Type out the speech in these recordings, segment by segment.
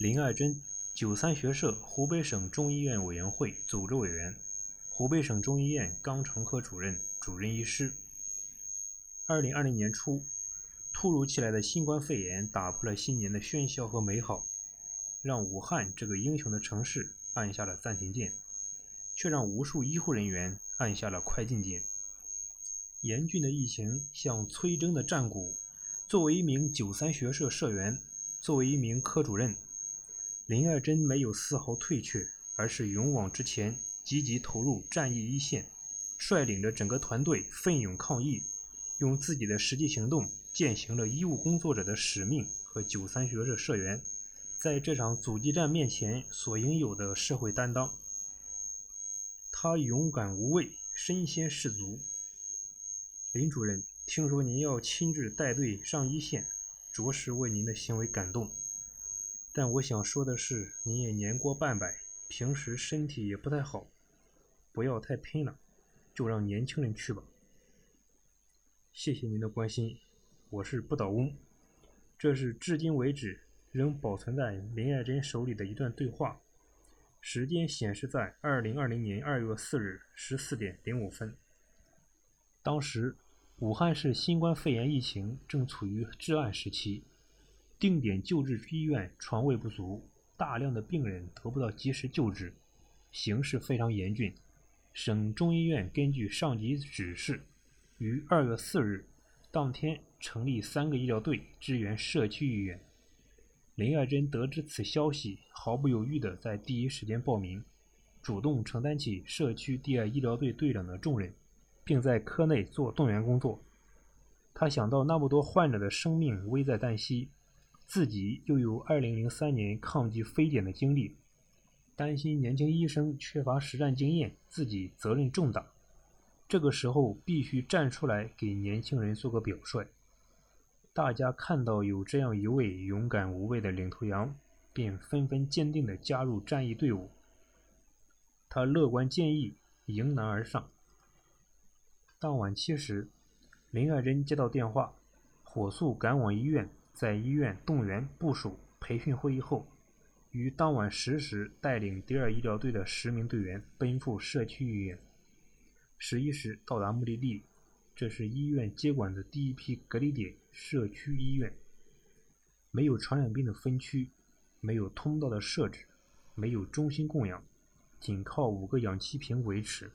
林爱珍，九三学社湖北省中医院委员会组织委员，湖北省中医院肛肠科主任、主任医师。二零二零年初，突如其来的新冠肺炎打破了新年的喧嚣和美好，让武汉这个英雄的城市按下了暂停键，却让无数医护人员按下了快进键。严峻的疫情像催征的战鼓。作为一名九三学社社员，作为一名科主任，林爱珍没有丝毫退却，而是勇往直前，积极投入战役一线，率领着整个团队奋勇抗疫，用自己的实际行动践行了医务工作者的使命和九三学社社员在这场阻击战面前所应有的社会担当。他勇敢无畏，身先士卒。林主任。听说您要亲自带队上一线，着实为您的行为感动。但我想说的是，您也年过半百，平时身体也不太好，不要太拼了，就让年轻人去吧。谢谢您的关心，我是不倒翁。这是至今为止仍保存在林爱珍手里的一段对话，时间显示在二零二零年二月四日十四点零五分。当时。武汉市新冠肺炎疫情正处于至暗时期，定点救治医院床位不足，大量的病人得不到及时救治，形势非常严峻。省中医院根据上级指示，于二月四日当天成立三个医疗队支援社区医院。林爱珍得知此消息，毫不犹豫地在第一时间报名，主动承担起社区第二医疗队队长的重任。并在科内做动员工作。他想到那么多患者的生命危在旦夕，自己又有2003年抗击非典的经历，担心年轻医生缺乏实战经验，自己责任重大。这个时候必须站出来给年轻人做个表率。大家看到有这样一位勇敢无畏的领头羊，便纷纷坚定地加入战役队伍。他乐观坚毅，迎难而上。当晚七时，林爱珍接到电话，火速赶往医院。在医院动员部署、培训会议后，于当晚十时带领第二医疗队的十名队员奔赴社区医院。十一时到达目的地，这是医院接管的第一批隔离点——社区医院。没有传染病的分区，没有通道的设置，没有中心供氧，仅靠五个氧气瓶维持。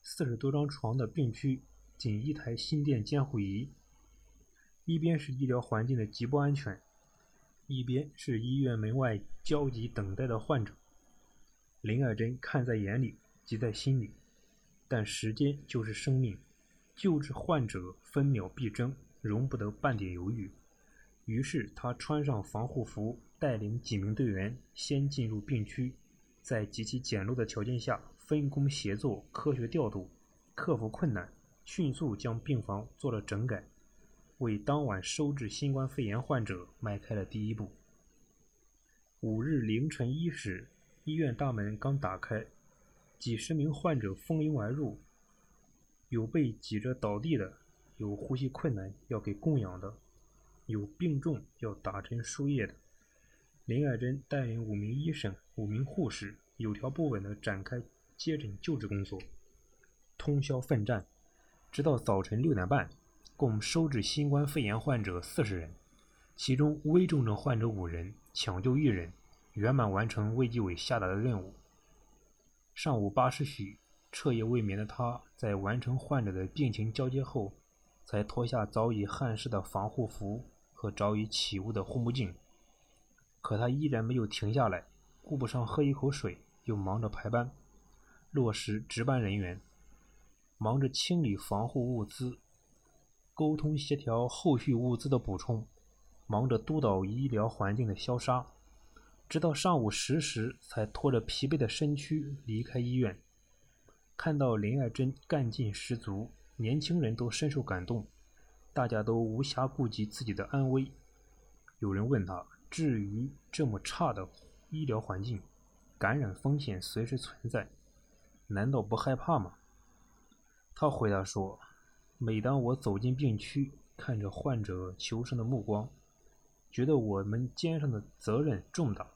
四十多张床的病区，仅一台心电监护仪。一边是医疗环境的极不安全，一边是医院门外焦急等待的患者。林爱珍看在眼里，急在心里。但时间就是生命，救治患者分秒必争，容不得半点犹豫。于是他穿上防护服，带领几名队员先进入病区，在极其简陋的条件下。分工协作，科学调度，克服困难，迅速将病房做了整改，为当晚收治新冠肺炎患者迈开了第一步。五日凌晨一时，医院大门刚打开，几十名患者蜂拥而入，有被挤着倒地的，有呼吸困难要给供氧的，有病重要打针输液的。林爱珍带领五名医生、五名护士，有条不紊地展开。接诊救治工作，通宵奋战，直到早晨六点半，共收治新冠肺炎患者四十人，其中危重症患者五人，抢救一人，圆满完成卫计委下达的任务。上午八时许，彻夜未眠的他，在完成患者的病情交接后，才脱下早已汗湿的防护服和早已起雾的护目镜。可他依然没有停下来，顾不上喝一口水，又忙着排班。落实值班人员，忙着清理防护物资，沟通协调后续物资的补充，忙着督导医疗环境的消杀，直到上午十时才拖着疲惫的身躯离开医院。看到林爱珍干劲十足，年轻人都深受感动，大家都无暇顾及自己的安危。有人问他：“至于这么差的医疗环境，感染风险随时存在。”难道不害怕吗？他回答说：“每当我走进病区，看着患者求生的目光，觉得我们肩上的责任重大，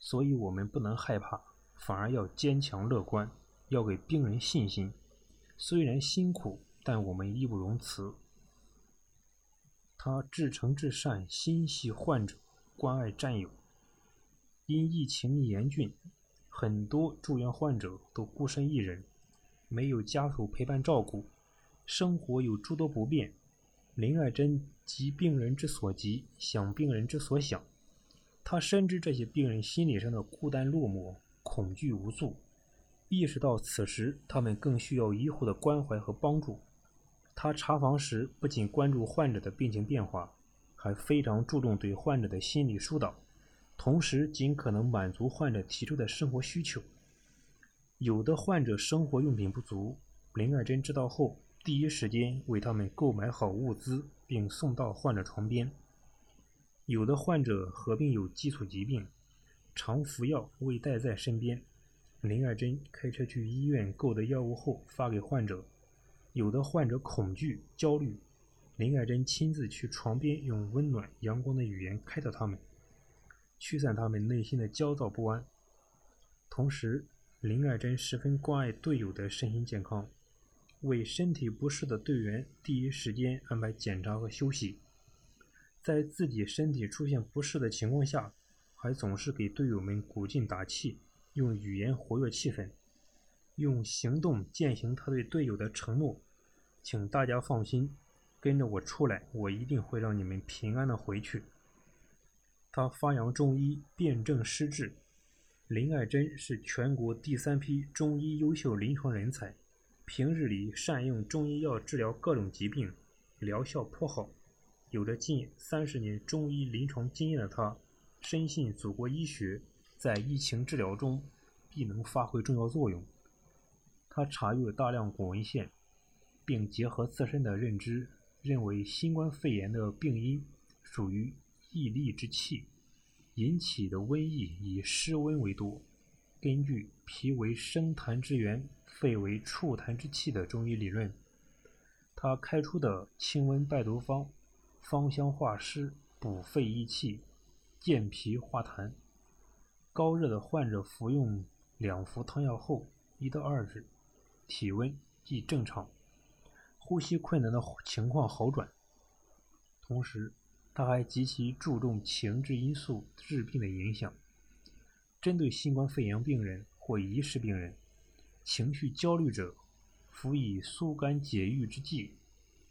所以我们不能害怕，反而要坚强乐观，要给病人信心。虽然辛苦，但我们义不容辞。他至诚至善，心系患者，关爱战友。因疫情严峻，很多住院患者都孤身一人，没有家属陪伴照顾，生活有诸多不便。林爱珍急病人之所急，想病人之所想。他深知这些病人心理上的孤单落寞、恐惧无助，意识到此时他们更需要医护的关怀和帮助。他查房时不仅关注患者的病情变化，还非常注重对患者的心理疏导，同时尽可能满足患者提出的生活需求。有的患者生活用品不足，林爱珍知道后。第一时间为他们购买好物资，并送到患者床边。有的患者合并有基础疾病，常服药未带在身边，林爱珍开车去医院购得药物后发给患者。有的患者恐惧焦虑，林爱珍亲自去床边用温暖阳光的语言开导他们，驱散他们内心的焦躁不安。同时，林爱珍十分关爱队友的身心健康。为身体不适的队员第一时间安排检查和休息，在自己身体出现不适的情况下，还总是给队友们鼓劲打气，用语言活跃气氛，用行动践行他对队友的承诺。请大家放心，跟着我出来，我一定会让你们平安的回去。他发扬中医，辨证施治。林爱珍是全国第三批中医优秀临床人才。平日里善用中医药治疗各种疾病，疗效颇好。有着近三十年中医临床经验的他，深信祖国医学在疫情治疗中必能发挥重要作用。他查阅大量古文献，并结合自身的认知，认为新冠肺炎的病因属于疫力之气引起的瘟疫，以湿温为多。根据脾为生痰之源。肺为触痰之器的中医理论，他开出的清瘟败毒方，芳香化湿、补肺益气、健脾化痰。高热的患者服用两服汤药后，一到二日，体温即正常，呼吸困难的情况好转。同时，他还极其注重情志因素致病的影响。针对新冠肺炎病人或疑似病人。情绪焦虑者，辅以疏肝解郁之剂，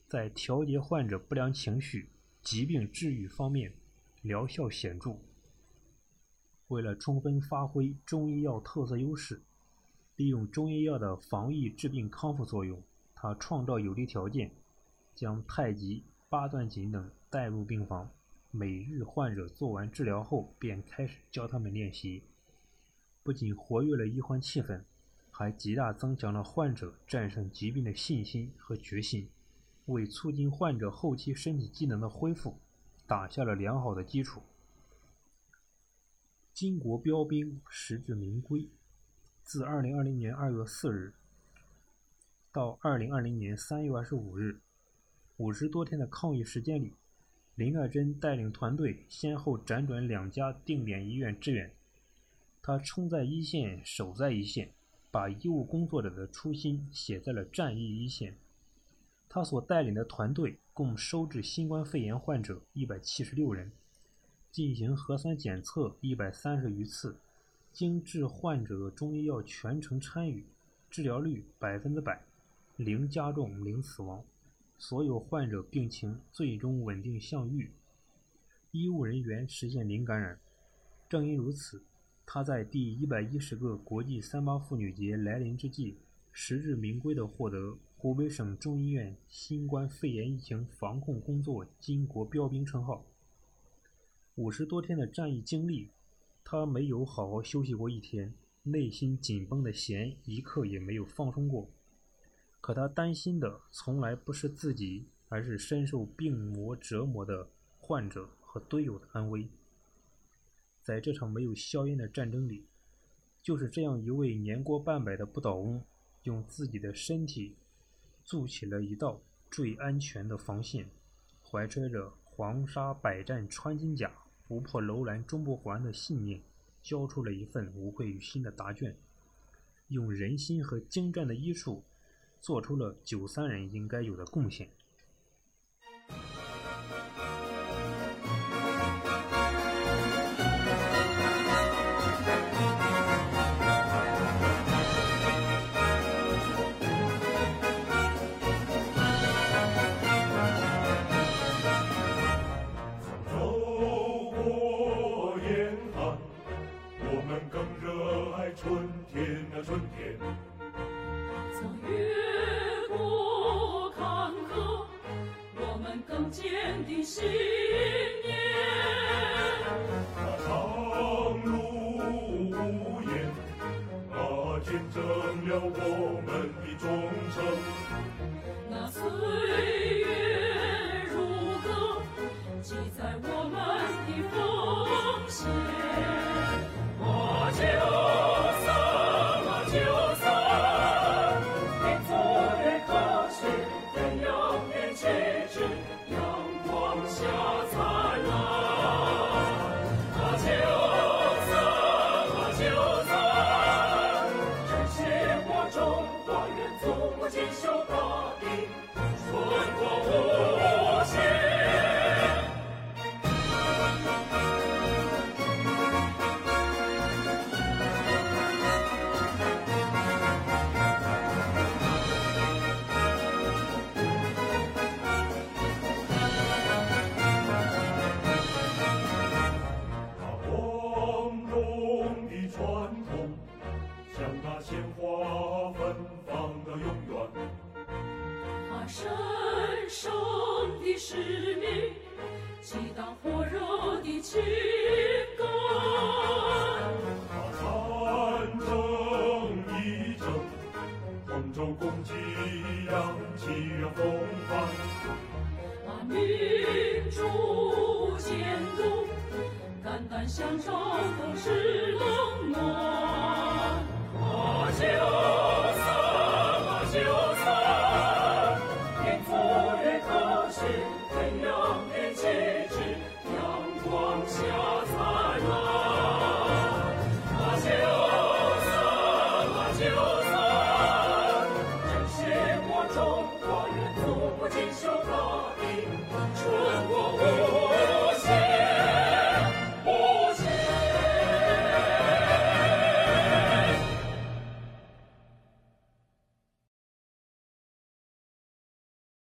在调节患者不良情绪、疾病治愈方面疗效显著。为了充分发挥中医药特色优势，利用中医药的防疫治病康复作用，他创造有利条件，将太极、八段锦等带入病房，每日患者做完治疗后便开始教他们练习，不仅活跃了医患气氛。还极大增强了患者战胜疾病的信心和决心，为促进患者后期身体机能的恢复打下了良好的基础。巾帼标兵，实至名归。自2020年2月4日到2020年3月25日，五十多天的抗疫时间里，林爱珍带领团队先后辗转两家定点医院支援，他冲在一线，守在一线。把医务工作者的初心写在了战役一线。他所带领的团队共收治新冠肺炎患者一百七十六人，进行核酸检测一百三十余次，经治患者中医药全程参与，治疗率百分之百，零加重零死亡，所有患者病情最终稳定向愈，医务人员实现零感染。正因如此。他在第一百一十个国际三八妇女节来临之际，实至名归地获得湖北省中医院新冠肺炎疫情防控工作巾帼标兵称号。五十多天的战役经历，他没有好好休息过一天，内心紧绷的弦一刻也没有放松过。可他担心的从来不是自己，而是深受病魔折磨的患者和队友的安危。在这场没有硝烟的战争里就是这样一位年过半百的不倒翁用自己的身体筑起了一道最安全的防线怀揣着黄沙百战穿金甲不破楼兰终不还的信念交出了一份无愧于心的答卷用人心和精湛的医术做出了九三人应该有的贡献。是舟共济扬起宇风帆。把民珠监督，肝胆相照都是冷暖。